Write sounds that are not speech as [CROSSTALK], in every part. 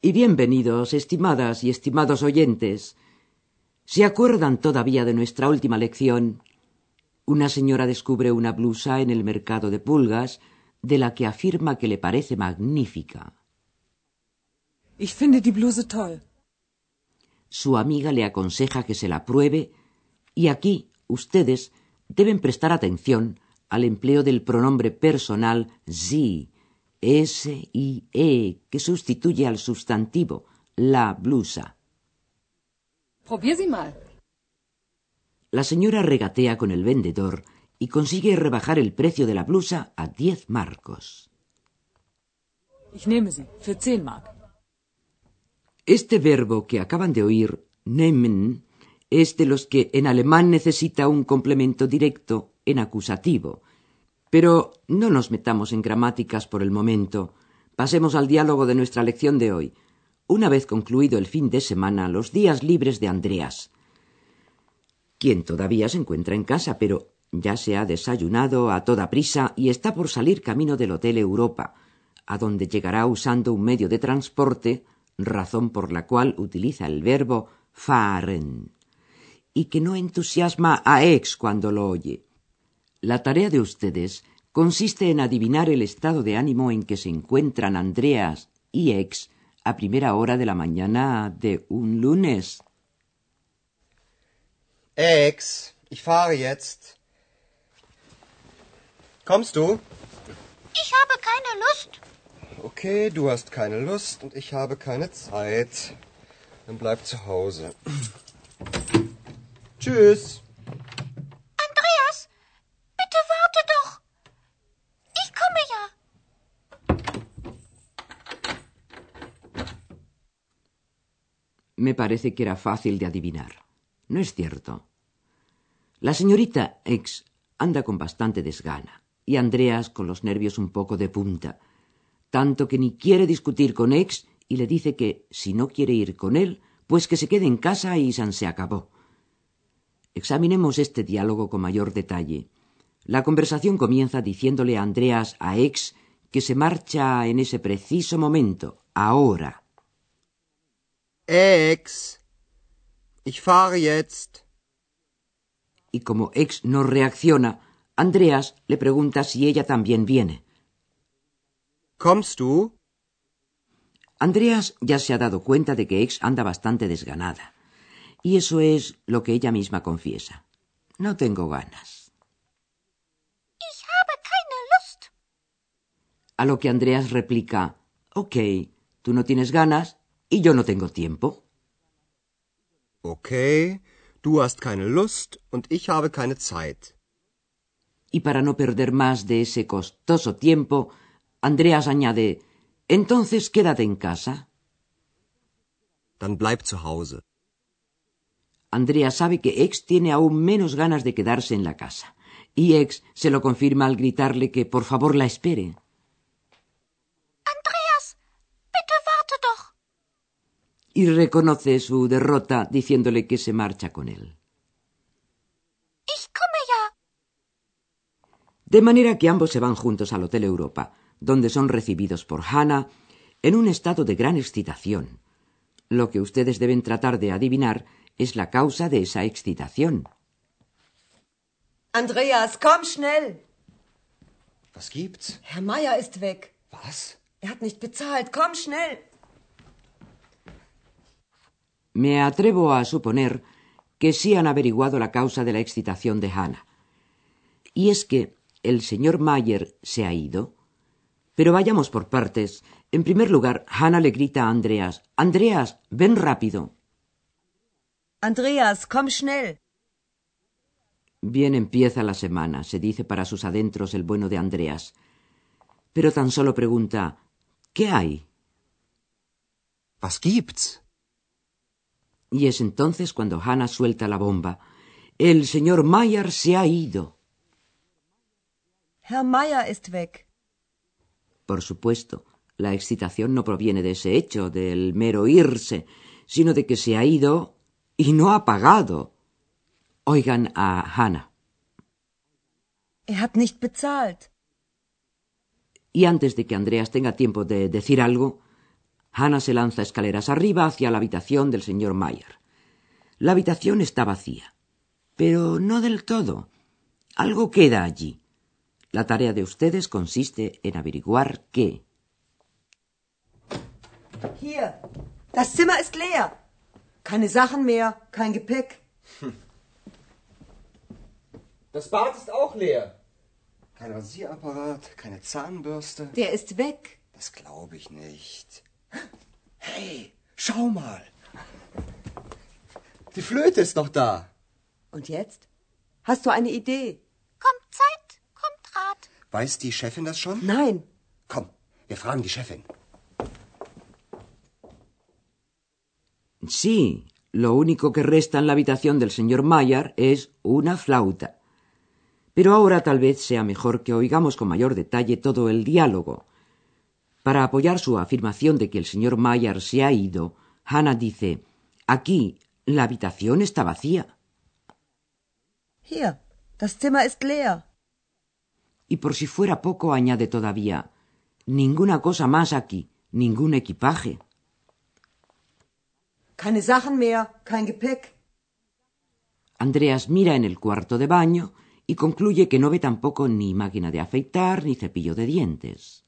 y bienvenidos, estimadas y estimados oyentes. ¿Se acuerdan todavía de nuestra última lección? Una señora descubre una blusa en el mercado de pulgas de la que afirma que le parece magnífica. Ich finde die Bluse toll. Su amiga le aconseja que se la pruebe y aquí ustedes deben prestar atención al empleo del pronombre personal sie, S-I-E, que sustituye al sustantivo la blusa. Probier sie mal. La señora regatea con el vendedor y consigue rebajar el precio de la blusa a 10 marcos. Ich nehme sie. Für 10 Mark. Este verbo que acaban de oír, nehmen, es de los que en alemán necesita un complemento directo en acusativo. Pero no nos metamos en gramáticas por el momento. Pasemos al diálogo de nuestra lección de hoy. Una vez concluido el fin de semana, los días libres de Andreas, quien todavía se encuentra en casa, pero ya se ha desayunado a toda prisa y está por salir camino del Hotel Europa, a donde llegará usando un medio de transporte, razón por la cual utiliza el verbo fahren, y que no entusiasma a ex cuando lo oye. La tarea de ustedes consiste en adivinar el estado de ánimo en que se encuentran Andreas y ex a primera hora de la mañana de un lunes. Ex, ich fahre jetzt. Kommst du? Ich habe keine Lust. Okay, du hast keine Lust und ich habe keine Zeit. Dann bleib zu Hause. [CLEARS THROAT] Tschüss. Me parece que era fácil de adivinar. ¿No es cierto? La señorita X anda con bastante desgana y Andreas con los nervios un poco de punta, tanto que ni quiere discutir con X y le dice que si no quiere ir con él, pues que se quede en casa y San se acabó. Examinemos este diálogo con mayor detalle. La conversación comienza diciéndole a Andreas a X que se marcha en ese preciso momento, ahora. Ex, ich fahre jetzt. y como ex no reacciona, Andreas le pregunta si ella también viene. Kommst du? Andreas ya se ha dado cuenta de que ex anda bastante desganada. Y eso es lo que ella misma confiesa. No tengo ganas. Ich habe keine Lust. A lo que Andreas replica, ok, tú no tienes ganas y yo no tengo tiempo. Okay, du hast keine Lust und ich habe keine Zeit. Y para no perder más de ese costoso tiempo, Andreas añade, entonces quédate en casa. Dann bleib zu Hause. Andrea sabe que Ex tiene aún menos ganas de quedarse en la casa, y Ex se lo confirma al gritarle que por favor la espere. Y reconoce su derrota diciéndole que se marcha con él. Ich komme ja. De manera que ambos se van juntos al Hotel Europa, donde son recibidos por Hannah en un estado de gran excitación. Lo que ustedes deben tratar de adivinar es la causa de esa excitación. Andreas, komm schnell. Was gibt's? Herr Meier ist weg. Was? Er hat nicht bezahlt. Komm schnell. Me atrevo a suponer que sí han averiguado la causa de la excitación de Hannah. Y es que el señor Mayer se ha ido. Pero vayamos por partes. En primer lugar, Hannah le grita a Andreas, Andreas, ven rápido. Andreas, komm schnell. Bien empieza la semana, se dice para sus adentros el bueno de Andreas. Pero tan solo pregunta ¿Qué hay? Was gibt's? Y es entonces cuando Hannah suelta la bomba. El señor Mayer se ha ido. Herr Meier ist weg. Por supuesto, la excitación no proviene de ese hecho, del mero irse, sino de que se ha ido y no ha pagado. Oigan a Hannah. Er hat nicht bezahlt. Y antes de que Andreas tenga tiempo de decir algo, Hannah se lanza escaleras arriba hacia la habitación del señor Mayer. La habitación está vacía, pero no del todo. Algo queda allí. La tarea de ustedes consiste en averiguar qué. Hier, das Zimmer ist leer. Keine Sachen mehr, kein Gepäck. [LAUGHS] Das Bad ist auch leer. Kein Rasierapparat, keine Zahnbürste. Der ist weg. Das glaube ich nicht. Schau mal. Die Flöte ist noch da. Und jetzt? Hast du eine Idee? Kommt Zeit, kommt Rat. Weiß die Chefin das schon? Nein. Komm, wir fragen die Chefin. Sí, lo único que resta en la habitación del señor Mayer es una flauta. Pero ahora tal vez sea mejor que oigamos con mayor detalle todo el diálogo. Para apoyar su afirmación de que el señor Mayer se ha ido, Hannah dice, aquí la habitación está vacía. Hier, das Zimmer ist leer. Y por si fuera poco, añade todavía, ninguna cosa más aquí, ningún equipaje. Keine Sachen mehr, kein Gepäck. Andreas mira en el cuarto de baño y concluye que no ve tampoco ni máquina de afeitar ni cepillo de dientes.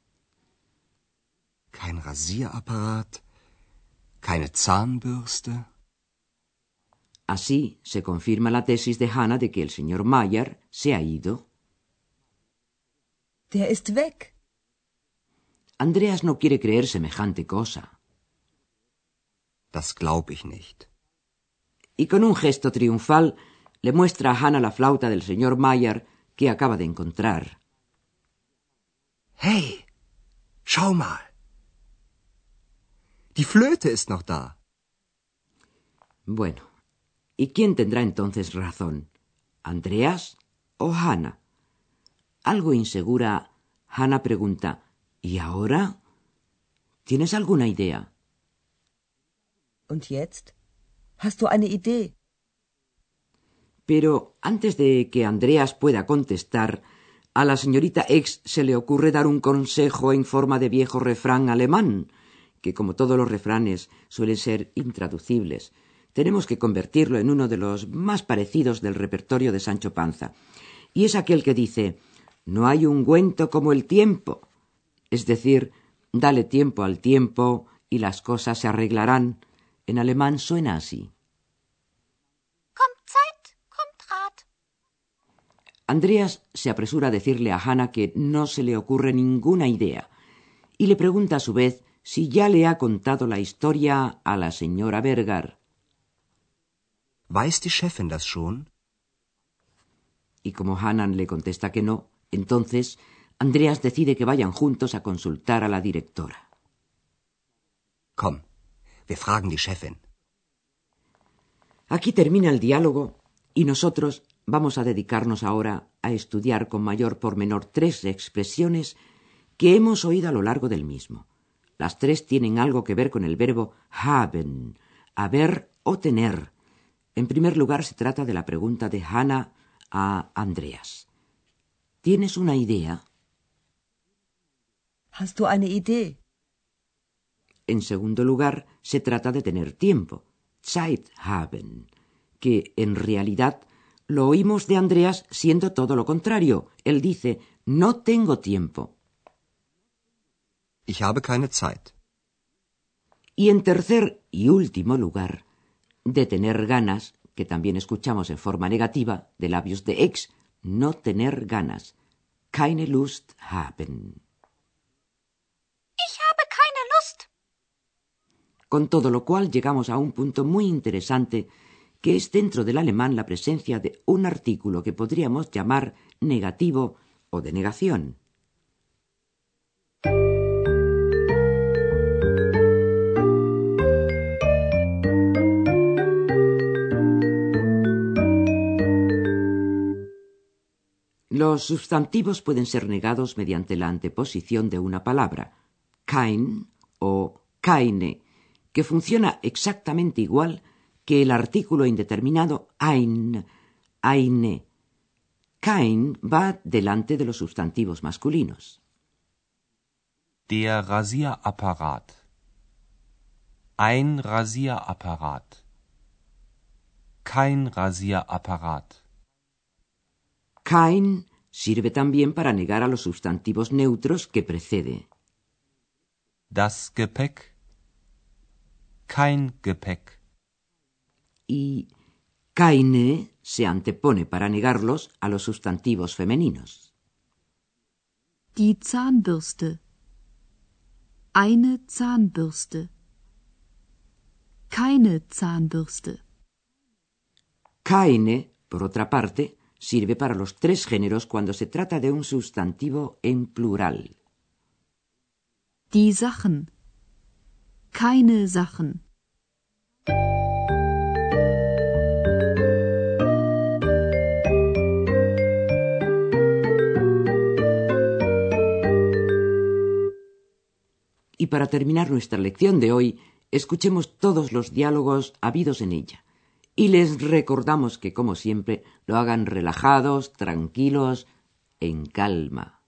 Kein Rasierapparat, keine Zahnbürste. Así se confirma la tesis de Hannah de que el señor Mayer se ha ido. Der ist weg. Andreas no quiere creer semejante cosa. Das glaub ich nicht. Y con un gesto triunfal le muestra a Hannah la flauta del señor Mayer que acaba de encontrar. Hey, schau mal. Die Flöte ist noch da. Bueno, ¿y quién tendrá entonces razón? ¿Andreas o Hannah? Algo insegura, Hannah pregunta, ¿y ahora? ¿Tienes alguna idea? Und jetzt? Hast du eine Idee? Pero antes de que Andreas pueda contestar, a la señorita X se le ocurre dar un consejo en forma de viejo refrán alemán, que como todos los refranes suelen ser intraducibles, tenemos que convertirlo en uno de los más parecidos del repertorio de Sancho Panza. Y es aquel que dice No hay ungüento como el tiempo. Es decir, dale tiempo al tiempo y las cosas se arreglarán. En alemán suena así. Andreas se apresura a decirle a Hannah que no se le ocurre ninguna idea y le pregunta a su vez si ya le ha contado la historia a la señora Berger. Weiß die Chefin das schon? Y como Hannah le contesta que no, entonces Andreas decide que vayan juntos a consultar a la directora. Komm, wir fragen die Chefin. Aquí termina el diálogo y nosotros vamos a dedicarnos ahora a estudiar con mayor pormenor tres expresiones que hemos oído a lo largo del mismo. Las tres tienen algo que ver con el verbo haben, haber o tener. En primer lugar, se trata de la pregunta de Hannah a Andreas. ¿Tienes una idea? Hast du eine Idee? En segundo lugar, se trata de tener tiempo, Zeit haben, que en realidad lo oímos de Andreas siendo todo lo contrario. Él dice, no tengo tiempo. Ich habe keine Zeit. Y en tercer y último lugar, de tener ganas, que también escuchamos en forma negativa de labios de ex, no tener ganas, keine Lust haben. Ich habe keine Lust. Con todo lo cual llegamos a un punto muy interesante que es dentro del alemán la presencia de un artículo que podríamos llamar negativo o de negación. Los sustantivos pueden ser negados mediante la anteposición de una palabra, kein o keine, que funciona exactamente igual que el artículo indeterminado ein, eine. Kein va delante de los sustantivos masculinos. Der Rasierapparat. Ein Rasierapparat. Kein Rasierapparat. Kein sirve también para negar a los sustantivos neutros que precede. Das Gepäck. Kein Gepäck. Y keine se antepone para negarlos a los sustantivos femeninos. Die Zahnbürste. Eine Zahnbürste. Keine Zahnbürste. Keine, por otra parte, sirve para los tres géneros cuando se trata de un sustantivo en plural. Die Sachen. Keine Sachen. Y para terminar nuestra lección de hoy, escuchemos todos los diálogos habidos en ella. Y les recordamos que, como siempre, lo hagan relajados, tranquilos, en calma.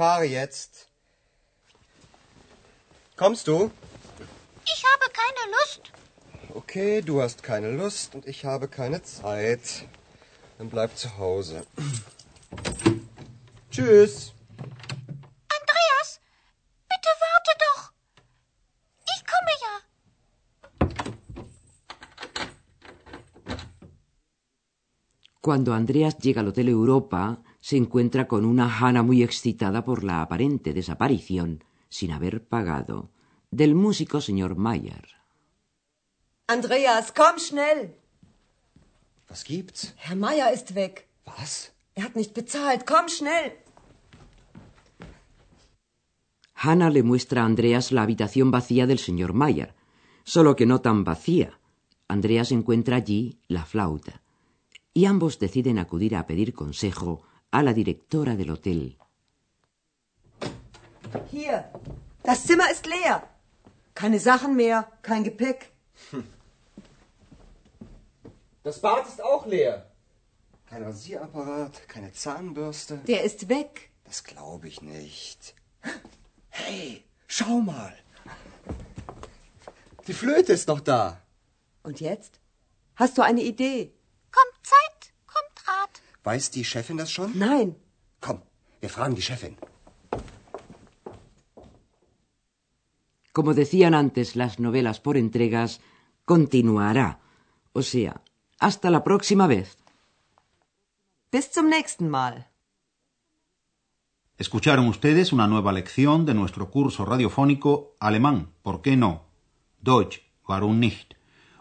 Fahre jetzt. Kommst du? Ich habe keine Lust. Okay, du hast keine Lust und ich habe keine Zeit. Dann bleib zu Hause. [CLEARS THROAT] Tschüss. Andreas, bitte warte doch. Ich komme ja. Cuando Andreas llega al Hotel Europa, se encuentra con una Hannah muy excitada por la aparente desaparición, sin haber pagado, del músico señor Mayer. Andreas, komm schnell. Was gibt's? Herr Meier ist weg. Was? Er hat nicht bezahlt. Komm schnell. Hannah le muestra a Andreas la habitación vacía del señor Mayer, solo que no tan vacía. Andreas encuentra allí la flauta, y ambos deciden acudir a pedir consejo a la directora del hotel. Hier. Das Zimmer ist leer. Keine Sachen mehr, kein Gepäck. [LAUGHS] Das Bad ist auch leer. Kein Rasierapparat, keine Zahnbürste. Der ist weg. Das glaube ich nicht. [GASPS] Hey, schau mal. Die Flöte ist noch da. Und jetzt? Hast du eine Idee? Weiß die Chefin das schon? Nein. Komm, wir fragen die Chefin. Como decían antes las novelas por entregas, continuará. O sea, hasta la próxima vez. Bis zum nächsten Mal. Escucharon ustedes una nueva lección de nuestro curso radiofónico Alemán, ¿por qué no? Deutsch, warum nicht?